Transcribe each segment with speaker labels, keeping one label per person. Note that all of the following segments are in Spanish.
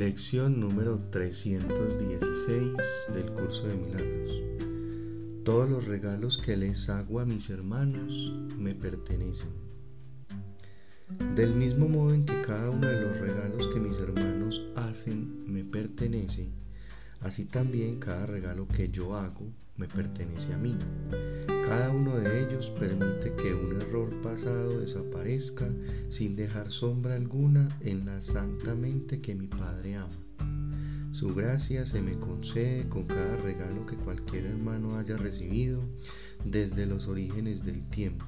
Speaker 1: Lección número 316 del curso de milagros. Todos los regalos que les hago a mis hermanos me pertenecen. Del mismo modo en que cada uno de los regalos que mis hermanos hacen me pertenece, así también cada regalo que yo hago me pertenece a mí. Cada uno de ellos permite que un error desaparezca sin dejar sombra alguna en la santa mente que mi Padre ama. Su gracia se me concede con cada regalo que cualquier hermano haya recibido desde los orígenes del tiempo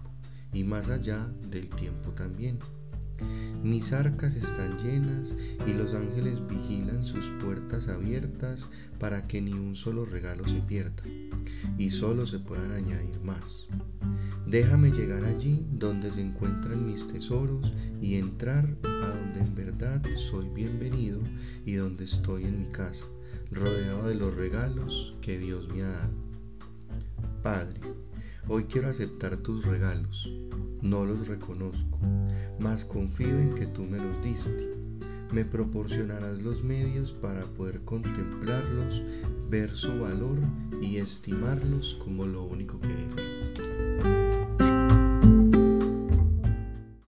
Speaker 1: y más allá del tiempo también. Mis arcas están llenas y los ángeles vigilan sus puertas abiertas para que ni un solo regalo se pierda y solo se puedan añadir más. Déjame llegar allí donde se encuentran mis tesoros y entrar a donde en verdad soy bienvenido y donde estoy en mi casa, rodeado de los regalos que Dios me ha dado. Padre, hoy quiero aceptar tus regalos, no los reconozco, mas confío en que tú me los diste me proporcionarás los medios para poder contemplarlos, ver su valor y estimarlos como lo único que es.